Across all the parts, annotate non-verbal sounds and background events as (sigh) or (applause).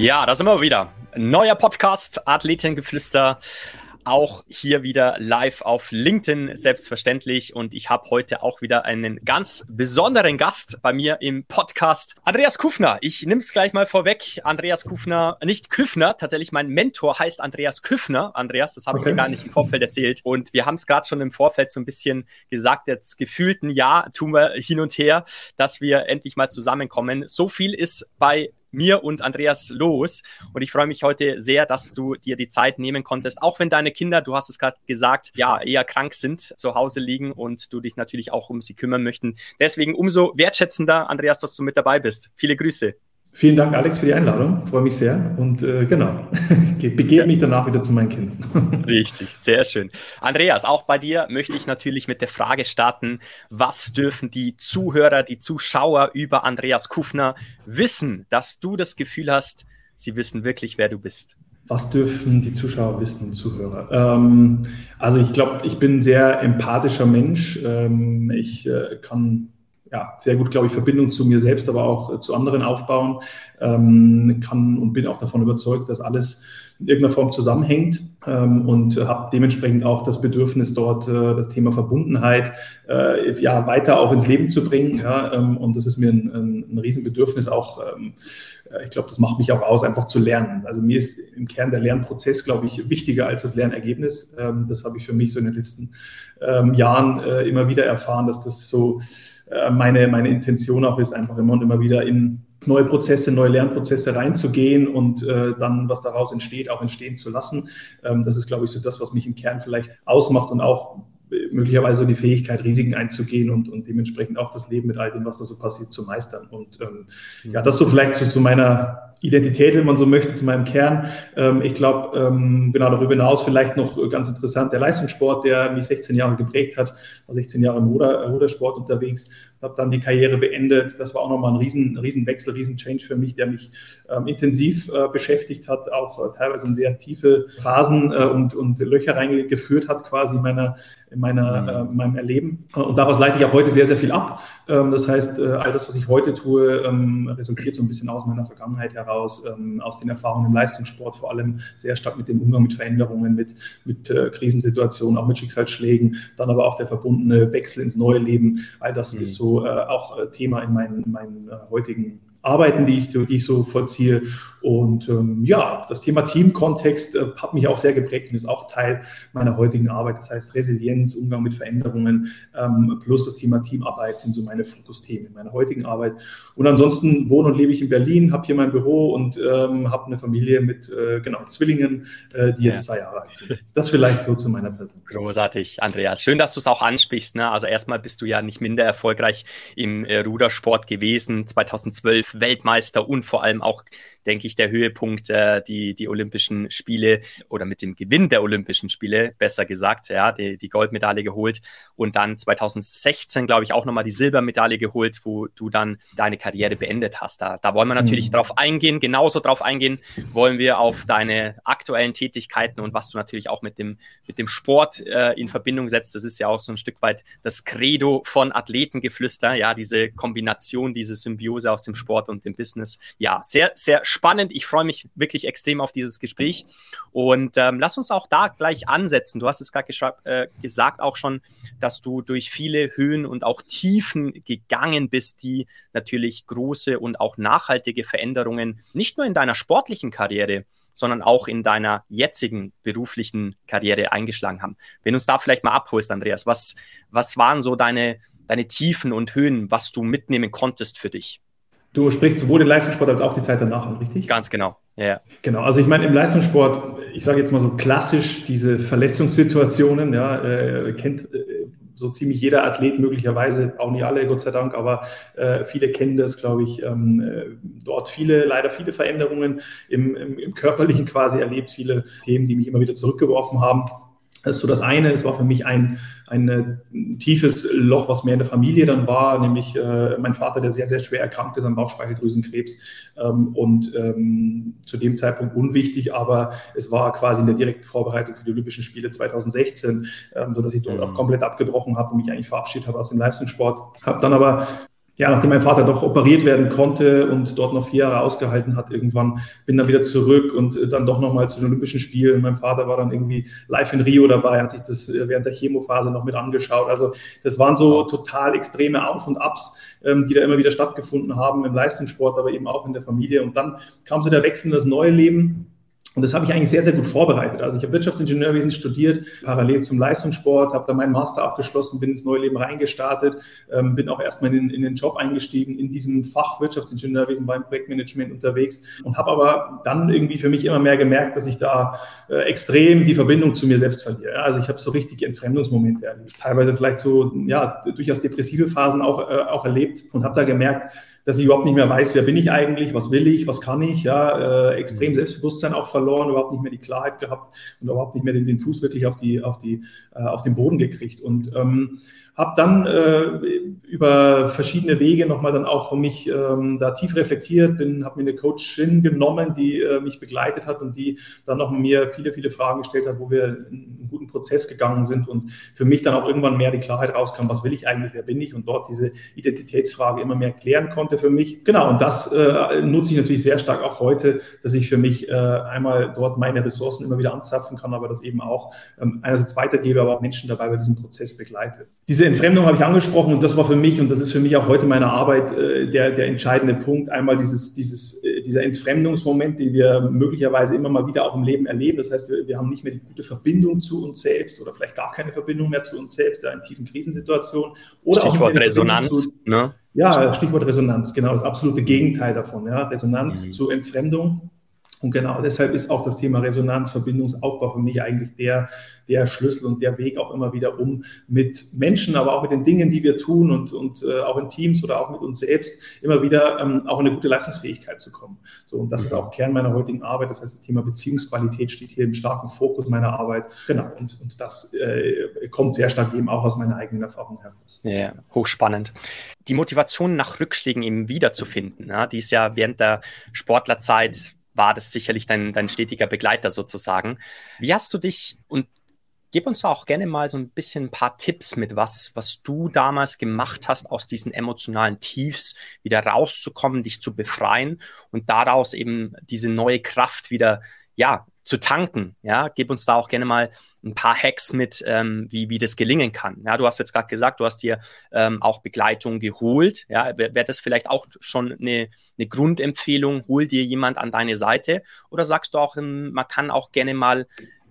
Ja, da sind wir wieder. Neuer Podcast, Athletengeflüster. Auch hier wieder live auf LinkedIn, selbstverständlich. Und ich habe heute auch wieder einen ganz besonderen Gast bei mir im Podcast. Andreas Kufner. Ich nehme es gleich mal vorweg. Andreas Kufner, nicht Küffner, tatsächlich mein Mentor heißt Andreas Küffner. Andreas, das habe okay. ich dir gar nicht im Vorfeld erzählt. Und wir haben es gerade schon im Vorfeld so ein bisschen gesagt, jetzt gefühlten Jahr tun wir hin und her, dass wir endlich mal zusammenkommen. So viel ist bei mir und Andreas los. Und ich freue mich heute sehr, dass du dir die Zeit nehmen konntest, auch wenn deine Kinder, du hast es gerade gesagt, ja, eher krank sind, zu Hause liegen und du dich natürlich auch um sie kümmern möchten. Deswegen umso wertschätzender, Andreas, dass du mit dabei bist. Viele Grüße. Vielen Dank, Alex, für die Einladung. Freue mich sehr. Und äh, genau, (laughs) begebe mich danach wieder zu meinen Kindern. (laughs) Richtig, sehr schön. Andreas, auch bei dir möchte ich natürlich mit der Frage starten, was dürfen die Zuhörer, die Zuschauer über Andreas Kufner wissen, dass du das Gefühl hast, sie wissen wirklich, wer du bist? Was dürfen die Zuschauer wissen, Zuhörer? Ähm, also ich glaube, ich bin ein sehr empathischer Mensch. Ähm, ich äh, kann ja, sehr gut, glaube ich, Verbindung zu mir selbst, aber auch äh, zu anderen aufbauen. Ähm, kann und bin auch davon überzeugt, dass alles in irgendeiner Form zusammenhängt ähm, und habe dementsprechend auch das Bedürfnis, dort äh, das Thema Verbundenheit äh, ja, weiter auch ins Leben zu bringen. Ja, ähm, und das ist mir ein, ein, ein Riesenbedürfnis auch. Ähm, äh, ich glaube, das macht mich auch aus, einfach zu lernen. Also mir ist im Kern der Lernprozess, glaube ich, wichtiger als das Lernergebnis. Ähm, das habe ich für mich so in den letzten ähm, Jahren äh, immer wieder erfahren, dass das so äh, meine, meine Intention auch ist, einfach immer und immer wieder in neue Prozesse, neue Lernprozesse reinzugehen und äh, dann, was daraus entsteht, auch entstehen zu lassen. Ähm, das ist, glaube ich, so das, was mich im Kern vielleicht ausmacht und auch möglicherweise die Fähigkeit, Risiken einzugehen und, und dementsprechend auch das Leben mit all dem, was da so passiert, zu meistern. Und ähm, ja, das so vielleicht so zu meiner Identität, wenn man so möchte, zu meinem Kern. Ähm, ich glaube, ähm, genau darüber hinaus vielleicht noch ganz interessant der Leistungssport, der mich 16 Jahre geprägt hat, war 16 Jahre im Ruder, Rudersport unterwegs, habe dann die Karriere beendet. Das war auch nochmal ein riesen, riesen Wechsel, riesen Change für mich, der mich ähm, intensiv äh, beschäftigt hat, auch äh, teilweise in sehr tiefe Phasen äh, und, und Löcher reingeführt hat quasi in meiner, in meiner, mhm. äh, in meinem Erleben. Und daraus leite ich auch heute sehr, sehr viel ab. Ähm, das heißt, äh, all das, was ich heute tue, ähm, resultiert so ein bisschen aus meiner Vergangenheit heraus, ähm, aus den Erfahrungen im Leistungssport, vor allem sehr stark mit dem Umgang mit Veränderungen, mit, mit äh, Krisensituationen, auch mit Schicksalsschlägen, dann aber auch der verbundene Wechsel ins neue Leben. All das mhm. ist so äh, auch Thema in meinen, in meinen heutigen Arbeiten, die ich, die ich so vollziehe. Und ähm, ja, das Thema Teamkontext äh, hat mich auch sehr geprägt und ist auch Teil meiner heutigen Arbeit. Das heißt, Resilienz, Umgang mit Veränderungen ähm, plus das Thema Teamarbeit sind so meine Fokusthemen in meiner heutigen Arbeit. Und ansonsten wohne und lebe ich in Berlin, habe hier mein Büro und ähm, habe eine Familie mit äh, genau Zwillingen, äh, die jetzt ja. zwei Jahre alt sind. Das vielleicht so zu meiner Person. Großartig, Andreas. Schön, dass du es auch ansprichst. Ne? Also erstmal bist du ja nicht minder erfolgreich im äh, Rudersport gewesen. 2012 Weltmeister und vor allem auch, denke ich, der Höhepunkt, äh, die, die Olympischen Spiele oder mit dem Gewinn der Olympischen Spiele, besser gesagt, ja, die, die Goldmedaille geholt und dann 2016, glaube ich, auch nochmal die Silbermedaille geholt, wo du dann deine Karriere beendet hast. Da, da wollen wir natürlich mhm. drauf eingehen, genauso drauf eingehen wollen wir auf deine aktuellen Tätigkeiten und was du natürlich auch mit dem, mit dem Sport äh, in Verbindung setzt. Das ist ja auch so ein Stück weit das Credo von Athletengeflüster, ja, diese Kombination, diese Symbiose aus dem Sport und dem Business. Ja, sehr, sehr spannend. Ich freue mich wirklich extrem auf dieses Gespräch. Und ähm, lass uns auch da gleich ansetzen. Du hast es gerade äh, gesagt auch schon, dass du durch viele Höhen und auch Tiefen gegangen bist, die natürlich große und auch nachhaltige Veränderungen nicht nur in deiner sportlichen Karriere, sondern auch in deiner jetzigen beruflichen Karriere eingeschlagen haben. Wenn du uns da vielleicht mal abholst, Andreas, was, was waren so deine, deine Tiefen und Höhen, was du mitnehmen konntest für dich? Du sprichst sowohl den Leistungssport als auch die Zeit danach an, richtig? Ganz genau. Ja. Yeah. Genau. Also ich meine im Leistungssport, ich sage jetzt mal so klassisch diese Verletzungssituationen, ja, äh, kennt äh, so ziemlich jeder Athlet möglicherweise, auch nicht alle, Gott sei Dank, aber äh, viele kennen das, glaube ich, ähm, äh, dort viele, leider viele Veränderungen im, im, im körperlichen quasi erlebt, viele Themen, die mich immer wieder zurückgeworfen haben. Das ist so das eine. Es war für mich ein, ein äh, tiefes Loch, was mehr in der Familie dann war, nämlich äh, mein Vater, der sehr, sehr schwer erkrankt ist an Bauchspeicheldrüsenkrebs ähm, und ähm, zu dem Zeitpunkt unwichtig, aber es war quasi in der direkten Vorbereitung für die Olympischen Spiele 2016, ähm, sodass ich dort mhm. auch komplett abgebrochen habe und mich eigentlich verabschiedet habe aus dem Leistungssport. Habe dann aber ja, nachdem mein Vater doch operiert werden konnte und dort noch vier Jahre ausgehalten hat, irgendwann bin dann wieder zurück und äh, dann doch nochmal zu den Olympischen Spielen. Mein Vater war dann irgendwie live in Rio dabei, hat sich das äh, während der Chemophase noch mit angeschaut. Also das waren so total extreme Auf und Abs, ähm, die da immer wieder stattgefunden haben im Leistungssport, aber eben auch in der Familie. Und dann kam so der Wechsel in das neue Leben und das habe ich eigentlich sehr, sehr gut vorbereitet. Also ich habe Wirtschaftsingenieurwesen studiert, parallel zum Leistungssport, habe da meinen Master abgeschlossen, bin ins neue Leben reingestartet, ähm, bin auch erstmal in, in, den Job eingestiegen, in diesem Fach Wirtschaftsingenieurwesen beim Projektmanagement unterwegs und habe aber dann irgendwie für mich immer mehr gemerkt, dass ich da äh, extrem die Verbindung zu mir selbst verliere. Also ich habe so richtig Entfremdungsmomente erlebt, teilweise vielleicht so ja durchaus depressive Phasen auch, äh, auch erlebt und habe da gemerkt, dass ich überhaupt nicht mehr weiß, wer bin ich eigentlich, was will ich, was kann ich, ja, äh, extrem mhm. Selbstbewusstsein auch verloren, überhaupt nicht mehr die Klarheit gehabt und überhaupt nicht mehr den, den Fuß wirklich auf die, auf die, äh, auf den Boden gekriegt und ähm, habe dann äh, über verschiedene Wege nochmal dann auch mich ähm, da tief reflektiert, bin, habe mir eine Coachin genommen, die äh, mich begleitet hat und die dann noch mir viele, viele Fragen gestellt hat, wo wir einen guten Prozess gegangen sind und für mich dann auch irgendwann mehr die Klarheit rauskam, was will ich eigentlich, wer bin ich und dort diese Identitätsfrage immer mehr klären konnte für mich. Genau, und das äh, nutze ich natürlich sehr stark auch heute, dass ich für mich äh, einmal dort meine Ressourcen immer wieder anzapfen kann, aber das eben auch ähm, einerseits weitergebe, aber auch Menschen dabei bei diesem Prozess begleite. Diese Entfremdung habe ich angesprochen und das war für mich, und das ist für mich auch heute meine Arbeit, äh, der, der entscheidende Punkt. Einmal dieses, dieses, äh, dieser Entfremdungsmoment, den wir möglicherweise immer mal wieder auch im Leben erleben. Das heißt, wir, wir haben nicht mehr die gute Verbindung zu uns selbst oder vielleicht gar keine Verbindung mehr zu uns selbst in tiefen Krisensituationen. Oder Stichwort Resonanz. Zu, ne? Ja, Stichwort Resonanz, genau, das absolute Gegenteil davon. Ja? Resonanz mhm. zu Entfremdung. Und genau deshalb ist auch das Thema Resonanz, Verbindungsaufbau für mich eigentlich der, der Schlüssel und der Weg auch immer wieder, um mit Menschen, aber auch mit den Dingen, die wir tun und, und äh, auch in Teams oder auch mit uns selbst immer wieder ähm, auch in eine gute Leistungsfähigkeit zu kommen. So, und das ist auch Kern meiner heutigen Arbeit. Das heißt, das Thema Beziehungsqualität steht hier im starken Fokus meiner Arbeit. Genau, und, und das äh, kommt sehr stark eben auch aus meiner eigenen Erfahrung heraus. Ja, hochspannend. Die Motivation nach Rückschlägen eben wiederzufinden, ja, die ist ja während der Sportlerzeit war das sicherlich dein, dein stetiger Begleiter sozusagen. Wie hast du dich und gib uns auch gerne mal so ein bisschen ein paar Tipps mit, was, was du damals gemacht hast, aus diesen emotionalen Tiefs wieder rauszukommen, dich zu befreien und daraus eben diese neue Kraft wieder, ja, zu tanken. Ja, gib uns da auch gerne mal ein paar Hacks mit, ähm, wie, wie das gelingen kann. Ja, du hast jetzt gerade gesagt, du hast dir ähm, auch Begleitung geholt. Ja, wäre wär das vielleicht auch schon eine, eine Grundempfehlung? Hol dir jemand an deine Seite? Oder sagst du auch, ähm, man kann auch gerne mal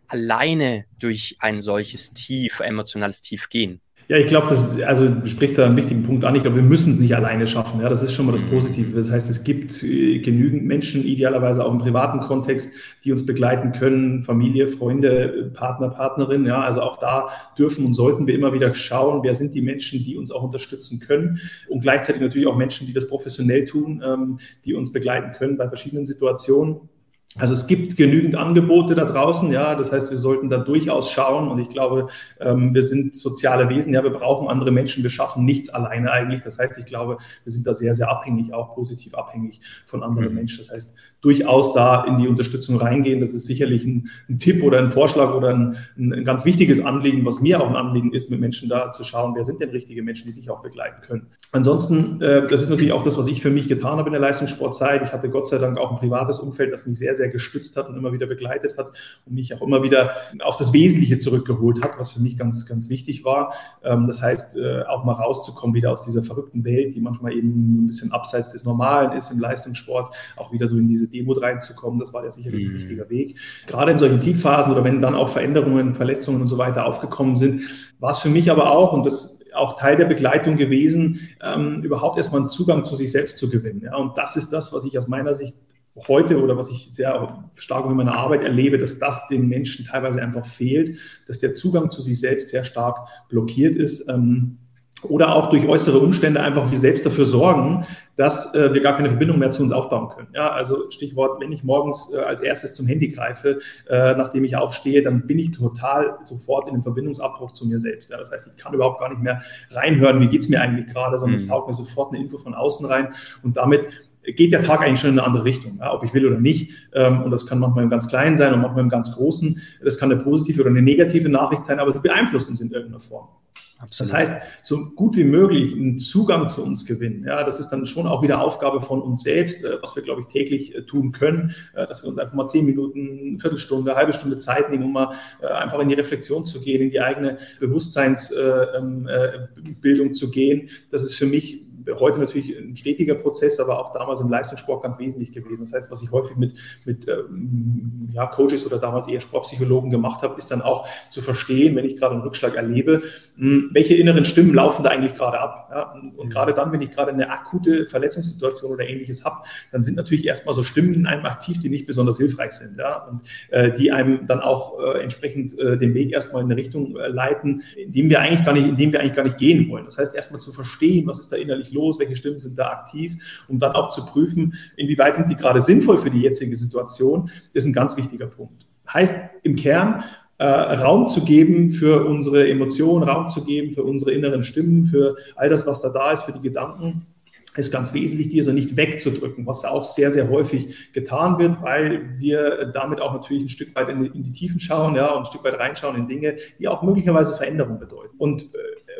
alleine durch ein solches Tief, emotionales Tief gehen? Ja, ich glaube, das, also du sprichst da einen wichtigen Punkt an. Ich glaube, wir müssen es nicht alleine schaffen. Ja, das ist schon mal das mhm. Positive. Das heißt, es gibt äh, genügend Menschen, idealerweise auch im privaten Kontext, die uns begleiten können. Familie, Freunde, Partner, Partnerin. Ja, also auch da dürfen und sollten wir immer wieder schauen, wer sind die Menschen, die uns auch unterstützen können. Und gleichzeitig natürlich auch Menschen, die das professionell tun, ähm, die uns begleiten können bei verschiedenen Situationen. Also es gibt genügend Angebote da draußen, ja. Das heißt, wir sollten da durchaus schauen. Und ich glaube, ähm, wir sind soziale Wesen, ja, wir brauchen andere Menschen, wir schaffen nichts alleine eigentlich. Das heißt, ich glaube, wir sind da sehr, sehr abhängig, auch positiv abhängig von anderen mhm. Menschen. Das heißt, durchaus da in die Unterstützung reingehen. Das ist sicherlich ein, ein Tipp oder ein Vorschlag oder ein, ein, ganz wichtiges Anliegen, was mir auch ein Anliegen ist, mit Menschen da zu schauen, wer sind denn richtige Menschen, die dich auch begleiten können. Ansonsten, äh, das ist natürlich auch das, was ich für mich getan habe in der Leistungssportzeit. Ich hatte Gott sei Dank auch ein privates Umfeld, das mich sehr, sehr gestützt hat und immer wieder begleitet hat und mich auch immer wieder auf das Wesentliche zurückgeholt hat, was für mich ganz, ganz wichtig war. Ähm, das heißt, äh, auch mal rauszukommen wieder aus dieser verrückten Welt, die manchmal eben ein bisschen abseits des Normalen ist im Leistungssport, auch wieder so in diese Demut reinzukommen. Das war ja sicherlich ein mhm. wichtiger Weg. Gerade in solchen Tiefphasen oder wenn dann auch Veränderungen, Verletzungen und so weiter aufgekommen sind, war es für mich aber auch, und das auch Teil der Begleitung gewesen, ähm, überhaupt erstmal einen Zugang zu sich selbst zu gewinnen. Ja? Und das ist das, was ich aus meiner Sicht heute oder was ich sehr stark in meiner Arbeit erlebe, dass das den Menschen teilweise einfach fehlt, dass der Zugang zu sich selbst sehr stark blockiert ist. Ähm, oder auch durch äußere Umstände einfach wir selbst dafür sorgen, dass äh, wir gar keine Verbindung mehr zu uns aufbauen können. Ja, also Stichwort, wenn ich morgens äh, als erstes zum Handy greife, äh, nachdem ich aufstehe, dann bin ich total sofort in den Verbindungsabbruch zu mir selbst. Ja, das heißt, ich kann überhaupt gar nicht mehr reinhören, wie geht's mir eigentlich gerade, sondern mhm. es saugt mir sofort eine Info von außen rein und damit geht der Tag eigentlich schon in eine andere Richtung, ja, ob ich will oder nicht. Ähm, und das kann manchmal im ganz Kleinen sein und manchmal im ganz Großen. Das kann eine positive oder eine negative Nachricht sein, aber es beeinflusst uns in irgendeiner Form. Absolut. Das heißt, so gut wie möglich einen Zugang zu uns gewinnen. Ja, das ist dann schon auch wieder Aufgabe von uns selbst, äh, was wir, glaube ich, täglich äh, tun können, äh, dass wir uns einfach mal zehn Minuten, Viertelstunde, halbe Stunde Zeit nehmen, um mal einfach in die Reflexion zu gehen, in die eigene Bewusstseinsbildung ähm, zu gehen. Das ist für mich heute natürlich ein stetiger Prozess, aber auch damals im Leistungssport ganz wesentlich gewesen. Das heißt, was ich häufig mit, mit ähm, ja, Coaches oder damals eher Sportpsychologen gemacht habe, ist dann auch zu verstehen, wenn ich gerade einen Rückschlag erlebe, mh, hm, welche inneren Stimmen laufen da eigentlich gerade ab. Ja? Und, und gerade dann, wenn ich gerade eine akute Verletzungssituation oder ähnliches habe, dann sind natürlich erstmal so Stimmen in einem aktiv, die nicht besonders hilfreich sind. Ja? Und äh, die einem dann auch äh, entsprechend äh, den Weg erstmal in eine Richtung äh, leiten, in dem wir eigentlich gar nicht, in dem wir eigentlich gar nicht gehen wollen. Das heißt, erstmal zu verstehen, was ist da innerlich los los, welche Stimmen sind da aktiv, um dann auch zu prüfen, inwieweit sind die gerade sinnvoll für die jetzige Situation, ist ein ganz wichtiger Punkt. Heißt im Kern, äh, Raum zu geben für unsere Emotionen, Raum zu geben für unsere inneren Stimmen, für all das, was da da ist, für die Gedanken ist ganz wesentlich, die also nicht wegzudrücken, was auch sehr, sehr häufig getan wird, weil wir damit auch natürlich ein Stück weit in die, in die Tiefen schauen, ja, und ein Stück weit reinschauen in Dinge, die auch möglicherweise Veränderung bedeuten. Und äh,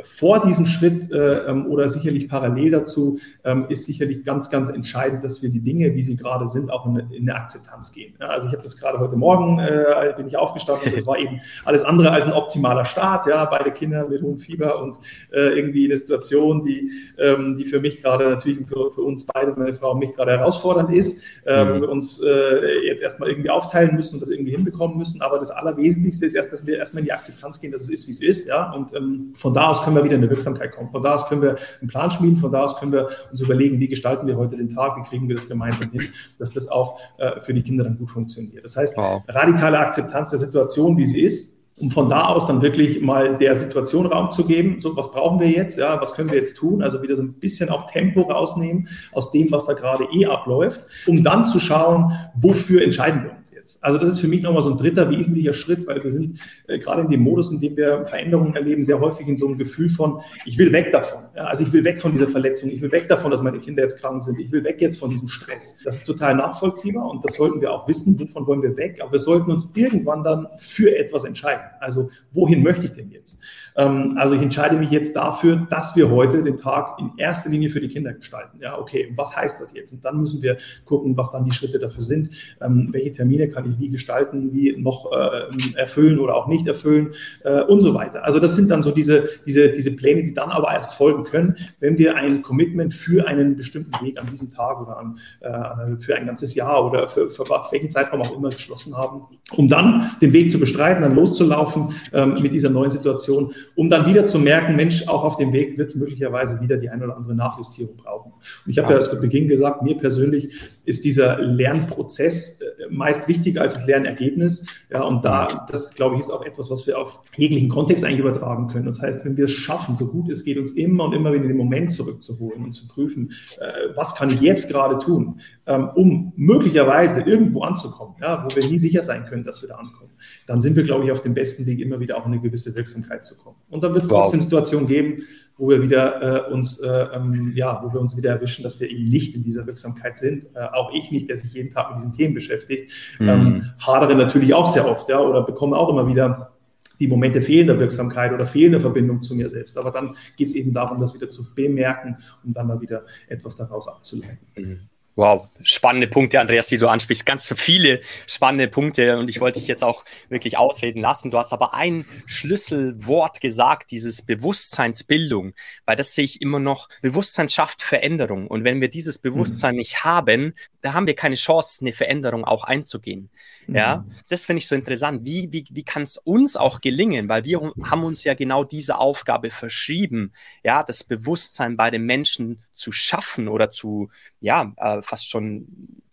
vor diesem Schritt äh, ähm, oder sicherlich parallel dazu ähm, ist sicherlich ganz, ganz entscheidend, dass wir die Dinge, wie sie gerade sind, auch in eine, in eine Akzeptanz gehen. Ja, also ich habe das gerade heute Morgen, äh, bin ich aufgestanden und das war eben (laughs) alles andere als ein optimaler Start. Ja, beide Kinder mit hohem Fieber und äh, irgendwie eine Situation, die, ähm, die für mich gerade natürlich für, für uns beide, meine Frau und mich gerade herausfordernd ist, äh, mhm. wir uns äh, jetzt erstmal irgendwie aufteilen müssen und das irgendwie hinbekommen müssen. Aber das Allerwesentlichste ist erst, dass wir erstmal in die Akzeptanz gehen, dass es ist, wie es ist. Ja, und ähm, von da aus können wir wieder in eine Wirksamkeit kommen. Von da aus können wir einen Plan schmieden, von da aus können wir uns überlegen, wie gestalten wir heute den Tag, wie kriegen wir das gemeinsam hin, dass das auch äh, für die Kinder dann gut funktioniert. Das heißt, wow. radikale Akzeptanz der Situation, wie sie ist, um von da aus dann wirklich mal der Situation Raum zu geben. So, was brauchen wir jetzt? Ja, was können wir jetzt tun? Also wieder so ein bisschen auch Tempo rausnehmen aus dem, was da gerade eh abläuft, um dann zu schauen, wofür entscheiden wir uns jetzt. Also das ist für mich nochmal so ein dritter wesentlicher Schritt, weil wir sind äh, gerade in dem Modus, in dem wir Veränderungen erleben, sehr häufig in so einem Gefühl von, ich will weg davon. Also ich will weg von dieser Verletzung, ich will weg davon, dass meine Kinder jetzt krank sind, ich will weg jetzt von diesem Stress. Das ist total nachvollziehbar und das sollten wir auch wissen, wovon wollen wir weg. Aber wir sollten uns irgendwann dann für etwas entscheiden. Also wohin möchte ich denn jetzt? Ähm, also ich entscheide mich jetzt dafür, dass wir heute den Tag in erster Linie für die Kinder gestalten. Ja, okay, was heißt das jetzt? Und dann müssen wir gucken, was dann die Schritte dafür sind. Ähm, welche Termine kann ich wie gestalten, wie noch äh, erfüllen oder auch nicht erfüllen äh, und so weiter. Also das sind dann so diese, diese, diese Pläne, die dann aber erst folgen können, wenn wir ein Commitment für einen bestimmten Weg an diesem Tag oder an, äh, für ein ganzes Jahr oder für, für welchen Zeitraum auch immer geschlossen haben, um dann den Weg zu bestreiten, dann loszulaufen ähm, mit dieser neuen Situation um dann wieder zu merken, Mensch, auch auf dem Weg wird es möglicherweise wieder die eine oder andere Nachjustierung brauchen. Und ich habe ja zu Beginn gesagt, mir persönlich ist dieser Lernprozess äh, meist wichtiger als das Lernergebnis. Ja, und da, das glaube ich, ist auch etwas, was wir auf jeglichen Kontext eigentlich übertragen können. Das heißt, wenn wir es schaffen, so gut es geht, uns immer und immer wieder in den Moment zurückzuholen und zu prüfen, äh, was kann ich jetzt gerade tun, ähm, um möglicherweise irgendwo anzukommen, ja, wo wir nie sicher sein können, dass wir da ankommen, dann sind wir, glaube ich, auf dem besten Weg, immer wieder auch in eine gewisse Wirksamkeit zu kommen. Und dann wird es wow. trotzdem Situationen geben, wo wir wieder äh, uns, äh, ähm, ja, wo wir uns wieder erwischen, dass wir eben nicht in dieser Wirksamkeit sind. Äh, auch ich nicht, der sich jeden Tag mit diesen Themen beschäftigt, mhm. ähm, hadere natürlich auch sehr oft, ja, oder bekomme auch immer wieder die Momente fehlender Wirksamkeit oder fehlender Verbindung zu mir selbst. Aber dann geht es eben darum, das wieder zu bemerken, um dann mal wieder etwas daraus abzuleiten. Mhm. Wow, spannende Punkte, Andreas, die du ansprichst. Ganz viele spannende Punkte und ich wollte dich jetzt auch wirklich ausreden lassen. Du hast aber ein Schlüsselwort gesagt, dieses Bewusstseinsbildung, weil das sehe ich immer noch. Bewusstsein schafft Veränderung und wenn wir dieses Bewusstsein mhm. nicht haben, da haben wir keine Chance, eine Veränderung auch einzugehen. Ja, mhm. das finde ich so interessant. Wie, wie, wie kann es uns auch gelingen? Weil wir haben uns ja genau diese Aufgabe verschrieben, ja, das Bewusstsein bei den Menschen zu schaffen oder zu, ja, äh, fast schon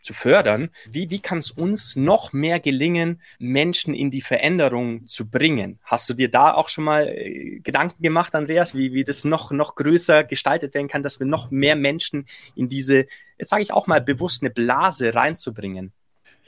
zu fördern. Wie, wie kann es uns noch mehr gelingen, Menschen in die Veränderung zu bringen? Hast du dir da auch schon mal äh, Gedanken gemacht, Andreas, wie, wie das noch, noch größer gestaltet werden kann, dass wir noch mehr Menschen in diese, jetzt sage ich auch mal bewusst, eine Blase reinzubringen?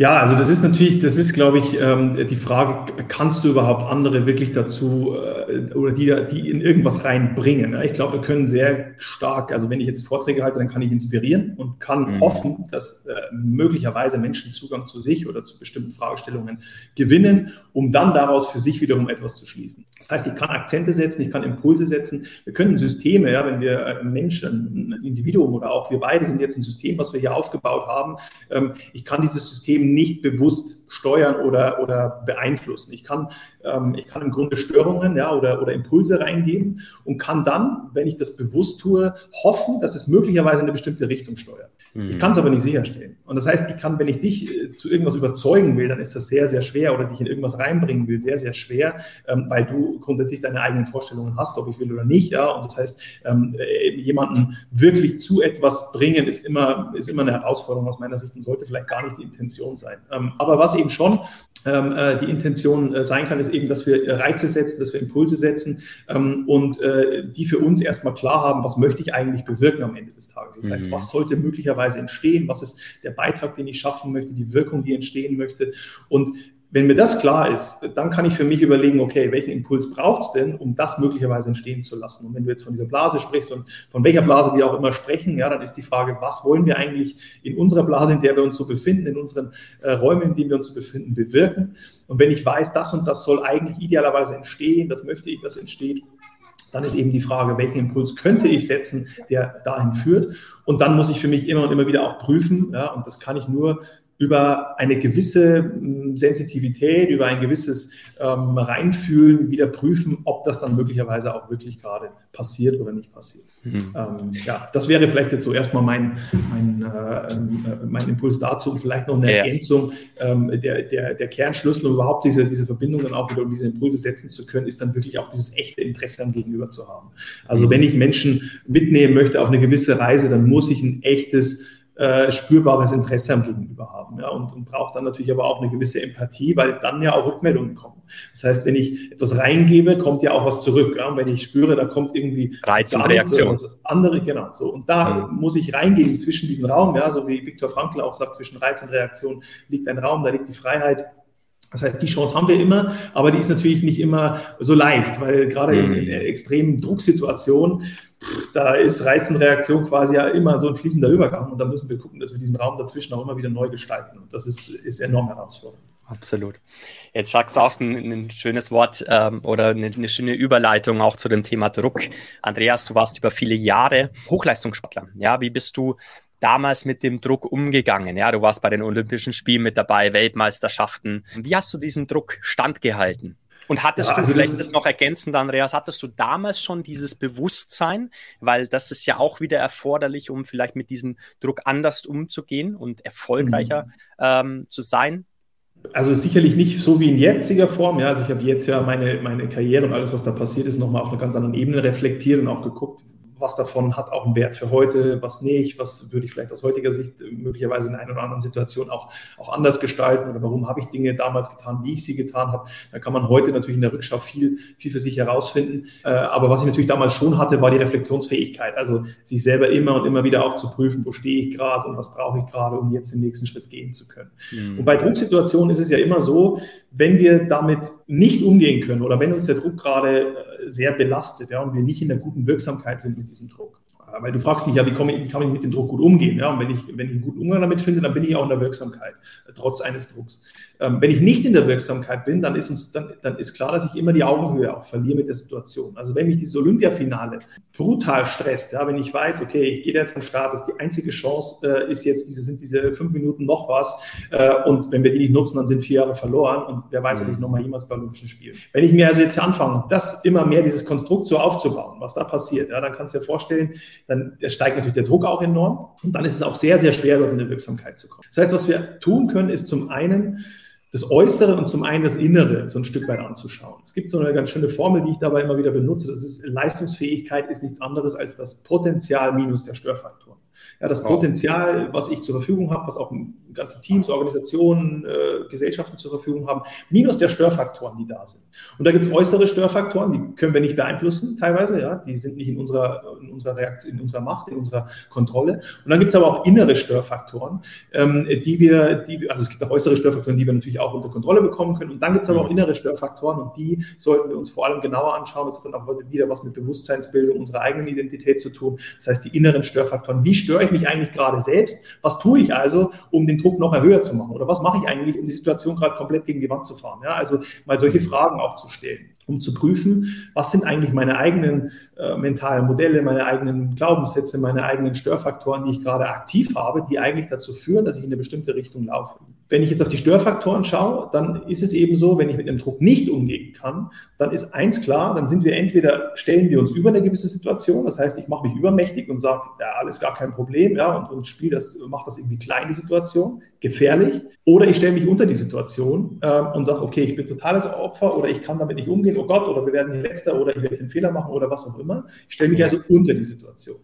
Ja, also das ist natürlich, das ist, glaube ich, ähm, die Frage, kannst du überhaupt andere wirklich dazu äh, oder die, die in irgendwas reinbringen? Ich glaube, wir können sehr stark, also wenn ich jetzt Vorträge halte, dann kann ich inspirieren und kann mhm. hoffen, dass äh, möglicherweise Menschen Zugang zu sich oder zu bestimmten Fragestellungen gewinnen, um dann daraus für sich wiederum etwas zu schließen. Das heißt, ich kann Akzente setzen, ich kann Impulse setzen. Wir können Systeme, ja, wenn wir äh, Menschen, ein Individuum oder auch wir beide sind jetzt ein System, was wir hier aufgebaut haben. Ähm, ich kann dieses System nicht bewusst steuern oder, oder beeinflussen. Ich kann, ähm, ich kann im Grunde Störungen ja, oder, oder Impulse reingeben und kann dann, wenn ich das bewusst tue, hoffen, dass es möglicherweise in eine bestimmte Richtung steuert. Mhm. Ich kann es aber nicht sicherstellen. Und das heißt, ich kann, wenn ich dich äh, zu irgendwas überzeugen will, dann ist das sehr, sehr schwer oder dich in irgendwas reinbringen will, sehr, sehr schwer, ähm, weil du grundsätzlich deine eigenen Vorstellungen hast, ob ich will oder nicht. Ja? Und das heißt, ähm, äh, jemanden wirklich zu etwas bringen, ist immer, ist immer eine Herausforderung aus meiner Sicht und sollte vielleicht gar nicht die Intention sein. Ähm, aber was eben schon ähm, äh, die Intention äh, sein kann, ist eben, dass wir Reize setzen, dass wir Impulse setzen ähm, und äh, die für uns erstmal klar haben, was möchte ich eigentlich bewirken am Ende des Tages. Das heißt, mhm. was sollte möglicherweise entstehen, was ist der Beitrag, den ich schaffen möchte, die Wirkung, die entstehen möchte. Und wenn mir das klar ist, dann kann ich für mich überlegen, okay, welchen Impuls braucht es denn, um das möglicherweise entstehen zu lassen? Und wenn du jetzt von dieser Blase sprichst und von welcher Blase wir auch immer sprechen, ja, dann ist die Frage, was wollen wir eigentlich in unserer Blase, in der wir uns so befinden, in unseren äh, Räumen, in denen wir uns so befinden, bewirken? Und wenn ich weiß, das und das soll eigentlich idealerweise entstehen, das möchte ich, dass entsteht, dann ist eben die Frage, welchen Impuls könnte ich setzen, der dahin führt. Und dann muss ich für mich immer und immer wieder auch prüfen, ja, und das kann ich nur über eine gewisse hm, Sensitivität, über ein gewisses ähm, Reinfühlen wieder prüfen, ob das dann möglicherweise auch wirklich gerade passiert oder nicht passiert. Mhm. Ähm, ja, das wäre vielleicht jetzt so erstmal mein, mein, äh, äh, mein Impuls dazu und vielleicht noch eine ja. Ergänzung. Ähm, der, der, der Kernschlüssel, um überhaupt diese, diese Verbindungen auch wieder um diese Impulse setzen zu können, ist dann wirklich auch dieses echte Interesse am Gegenüber zu haben. Also mhm. wenn ich Menschen mitnehmen möchte auf eine gewisse Reise, dann muss ich ein echtes äh, spürbares Interesse am Gegenüber haben. Ja, und, und braucht dann natürlich aber auch eine gewisse Empathie, weil dann ja auch Rückmeldungen kommen. Das heißt, wenn ich etwas reingebe, kommt ja auch was zurück. Ja, und wenn ich spüre, da kommt irgendwie Reiz und Reaktion. Andere, genau. So. Und da mhm. muss ich reingehen zwischen diesen Raum, ja, so wie Viktor Frankl auch sagt, zwischen Reiz und Reaktion liegt ein Raum, da liegt die Freiheit. Das heißt, die Chance haben wir immer, aber die ist natürlich nicht immer so leicht, weil gerade mhm. in, in extremen Drucksituationen da ist Reiz und Reaktion quasi ja immer so ein fließender Übergang und da müssen wir gucken, dass wir diesen Raum dazwischen auch immer wieder neu gestalten und das ist, ist enorm herausfordernd. Absolut. Jetzt sagst du auch ein, ein schönes Wort ähm, oder eine, eine, schöne Überleitung auch zu dem Thema Druck. Andreas, du warst über viele Jahre Hochleistungssportler. Ja, wie bist du damals mit dem Druck umgegangen? Ja, du warst bei den Olympischen Spielen mit dabei, Weltmeisterschaften. Wie hast du diesem Druck standgehalten? Und hattest ja, also du vielleicht das, das noch ergänzend, Andreas, hattest du damals schon dieses Bewusstsein, weil das ist ja auch wieder erforderlich, um vielleicht mit diesem Druck anders umzugehen und erfolgreicher mhm. ähm, zu sein? Also sicherlich nicht so wie in jetziger Form. Ja, also ich habe jetzt ja meine, meine Karriere und alles, was da passiert ist, nochmal auf einer ganz anderen Ebene reflektiert und auch geguckt, was davon hat auch einen Wert für heute, was nicht, was würde ich vielleicht aus heutiger Sicht möglicherweise in einer oder anderen Situation auch, auch anders gestalten oder warum habe ich Dinge damals getan, wie ich sie getan habe. Da kann man heute natürlich in der Rückschau viel, viel für sich herausfinden. Äh, aber was ich natürlich damals schon hatte, war die Reflexionsfähigkeit. Also sich selber immer und immer wieder auch zu prüfen, wo stehe ich gerade und was brauche ich gerade, um jetzt den nächsten Schritt gehen zu können. Mhm. Und bei Drucksituationen ist es ja immer so, wenn wir damit nicht umgehen können oder wenn uns der Druck gerade äh, sehr belastet ja, und wir nicht in der guten Wirksamkeit sind diesem Druck. Weil du fragst mich ja, wie, komme ich, kann ich mit dem Druck gut umgehen? Ja? Und wenn ich, wenn ich einen guten Umgang damit finde, dann bin ich auch in der Wirksamkeit, äh, trotz eines Drucks. Ähm, wenn ich nicht in der Wirksamkeit bin, dann ist, uns, dann, dann ist klar, dass ich immer die Augenhöhe auch verliere mit der Situation. Also wenn mich dieses Olympiafinale brutal stresst, ja, wenn ich weiß, okay, ich gehe jetzt den Start, ist die einzige Chance, äh, ist jetzt diese, sind diese fünf Minuten noch was äh, und wenn wir die nicht nutzen, dann sind vier Jahre verloren und wer weiß, ob ich mhm. nochmal jemals bei Olympischen Spielen. Wenn ich mir also jetzt anfange, das immer mehr, dieses Konstrukt so aufzubauen, was da passiert, ja, dann kannst du dir vorstellen, dann steigt natürlich der Druck auch enorm und dann ist es auch sehr, sehr schwer, dort in die Wirksamkeit zu kommen. Das heißt, was wir tun können, ist zum einen, das Äußere und zum einen das Innere so ein Stück weit anzuschauen. Es gibt so eine ganz schöne Formel, die ich dabei immer wieder benutze. Das ist Leistungsfähigkeit ist nichts anderes als das Potenzial minus der Störfaktoren. Ja, das wow. Potenzial, was ich zur Verfügung habe, was auch ganze Teams, Organisationen, äh, Gesellschaften zur Verfügung haben, minus der Störfaktoren, die da sind. Und da gibt es äußere Störfaktoren, die können wir nicht beeinflussen teilweise, ja, die sind nicht in unserer, in unserer Reaktion, in unserer Macht, in unserer Kontrolle. Und dann gibt es aber auch innere Störfaktoren, ähm, die wir, die, also es gibt auch äußere Störfaktoren, die wir natürlich auch unter Kontrolle bekommen können. Und dann gibt es aber auch innere Störfaktoren und die sollten wir uns vor allem genauer anschauen. Das hat dann auch wieder was mit Bewusstseinsbildung unserer eigenen Identität zu tun. Das heißt, die inneren Störfaktoren. Wie störe ich mich eigentlich gerade selbst? Was tue ich also, um den Druck noch höher zu machen? Oder was mache ich eigentlich, um die Situation gerade komplett gegen die Wand zu fahren? Ja, also mal solche Fragen auch zu stellen, um zu prüfen, was sind eigentlich meine eigenen äh, mentalen Modelle, meine eigenen Glaubenssätze, meine eigenen Störfaktoren, die ich gerade aktiv habe, die eigentlich dazu führen, dass ich in eine bestimmte Richtung laufe. Wenn ich jetzt auf die Störfaktoren schaue, dann ist es eben so, wenn ich mit dem Druck nicht umgehen kann, dann ist eins klar, dann sind wir entweder, stellen wir uns über eine gewisse Situation, das heißt, ich mache mich übermächtig und sage, ja, alles gar kein Problem, ja, und, und spiele das, mache das irgendwie kleine Situation, gefährlich, oder ich stelle mich unter die Situation äh, und sage, okay, ich bin totales Opfer oder ich kann damit nicht umgehen, oh Gott, oder wir werden hier letzter oder ich werde einen Fehler machen oder was auch immer. Ich stelle mich also unter die Situation.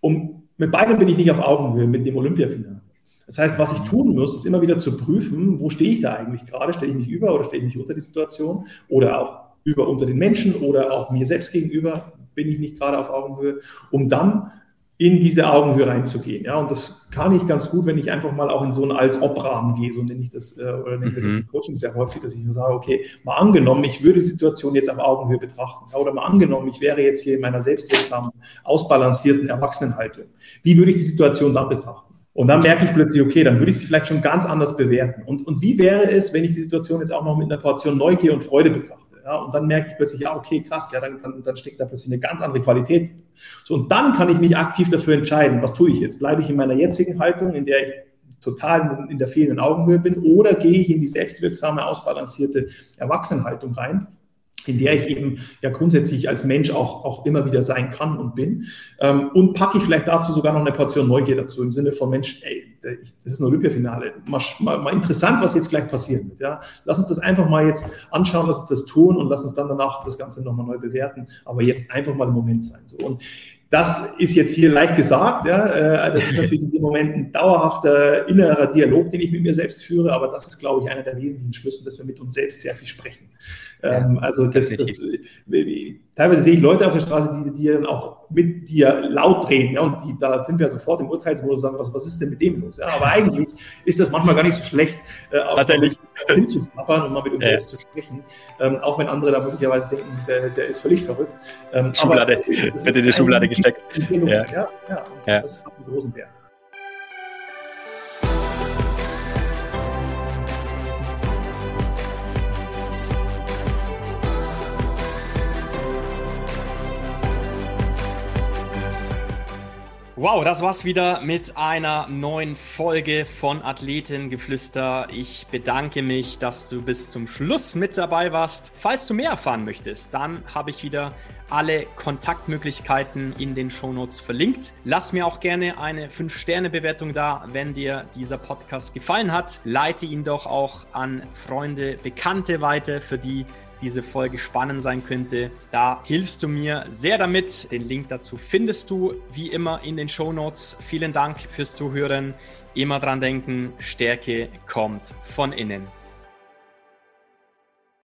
Um, mit beidem bin ich nicht auf Augenhöhe mit dem Olympiafinale. Das heißt, was ich tun muss, ist immer wieder zu prüfen, wo stehe ich da eigentlich gerade? Stelle ich mich über oder stehe ich mich unter die Situation? Oder auch über unter den Menschen oder auch mir selbst gegenüber bin ich nicht gerade auf Augenhöhe, um dann in diese Augenhöhe reinzugehen. Ja, und das kann ich ganz gut, wenn ich einfach mal auch in so einen Als-Ob-Rahmen gehe, so nenne ich das, äh, oder nenne ich das mhm. im Coaching sehr häufig, dass ich nur sage, okay, mal angenommen, ich würde die Situation jetzt auf Augenhöhe betrachten. Oder mal angenommen, ich wäre jetzt hier in meiner selbstwirksamen, ausbalancierten Erwachsenenhaltung. Wie würde ich die Situation dann betrachten? Und dann merke ich plötzlich, okay, dann würde ich sie vielleicht schon ganz anders bewerten. Und, und wie wäre es, wenn ich die Situation jetzt auch noch mit einer Portion Neugier und Freude betrachte? Ja, und dann merke ich plötzlich, ja, okay, krass, ja, dann, dann, dann steckt da plötzlich eine ganz andere Qualität. So, und dann kann ich mich aktiv dafür entscheiden, was tue ich jetzt? Bleibe ich in meiner jetzigen Haltung, in der ich total in der fehlenden Augenhöhe bin, oder gehe ich in die selbstwirksame, ausbalancierte Erwachsenenhaltung rein? In der ich eben ja grundsätzlich als Mensch auch, auch immer wieder sein kann und bin. Ähm, und packe ich vielleicht dazu sogar noch eine Portion Neugier dazu im Sinne von Mensch, ey, das ist ein Olympiafinale. Mal, mal, mal interessant, was jetzt gleich passieren wird. Ja? Lass uns das einfach mal jetzt anschauen, lass uns das tun und lass uns dann danach das Ganze nochmal neu bewerten. Aber jetzt einfach mal im Moment sein. So. Und das ist jetzt hier leicht gesagt. Ja? Äh, das ist (laughs) natürlich in dem Moment ein dauerhafter innerer Dialog, den ich mit mir selbst führe. Aber das ist, glaube ich, einer der wesentlichen Schlüssel, dass wir mit uns selbst sehr viel sprechen. Ähm, also das, das, teilweise sehe ich Leute auf der Straße, die, die dann auch mit dir laut reden, ja, und die, da sind wir sofort im Urteilsmodus und sagen, was, was ist denn mit dem los? Ja, aber eigentlich ist das manchmal gar nicht so schlecht, äh, tatsächlich hinzuklappern und mal mit uns ja. selbst zu sprechen, ähm, auch wenn andere da möglicherweise denken, der, der ist völlig verrückt. Ähm, Schublade, wird in die Schublade gesteckt. Ja, ja, ja, ja. das hat einen großen Wert. Wow, das war's wieder mit einer neuen Folge von Athletengeflüster. Ich bedanke mich, dass du bis zum Schluss mit dabei warst. Falls du mehr erfahren möchtest, dann habe ich wieder alle Kontaktmöglichkeiten in den Shownotes verlinkt. Lass mir auch gerne eine 5-Sterne-Bewertung da, wenn dir dieser Podcast gefallen hat. Leite ihn doch auch an Freunde, Bekannte weiter, für die diese Folge spannend sein könnte. Da hilfst du mir sehr damit. Den Link dazu findest du wie immer in den Show Notes. Vielen Dank fürs Zuhören. Immer dran denken, Stärke kommt von innen.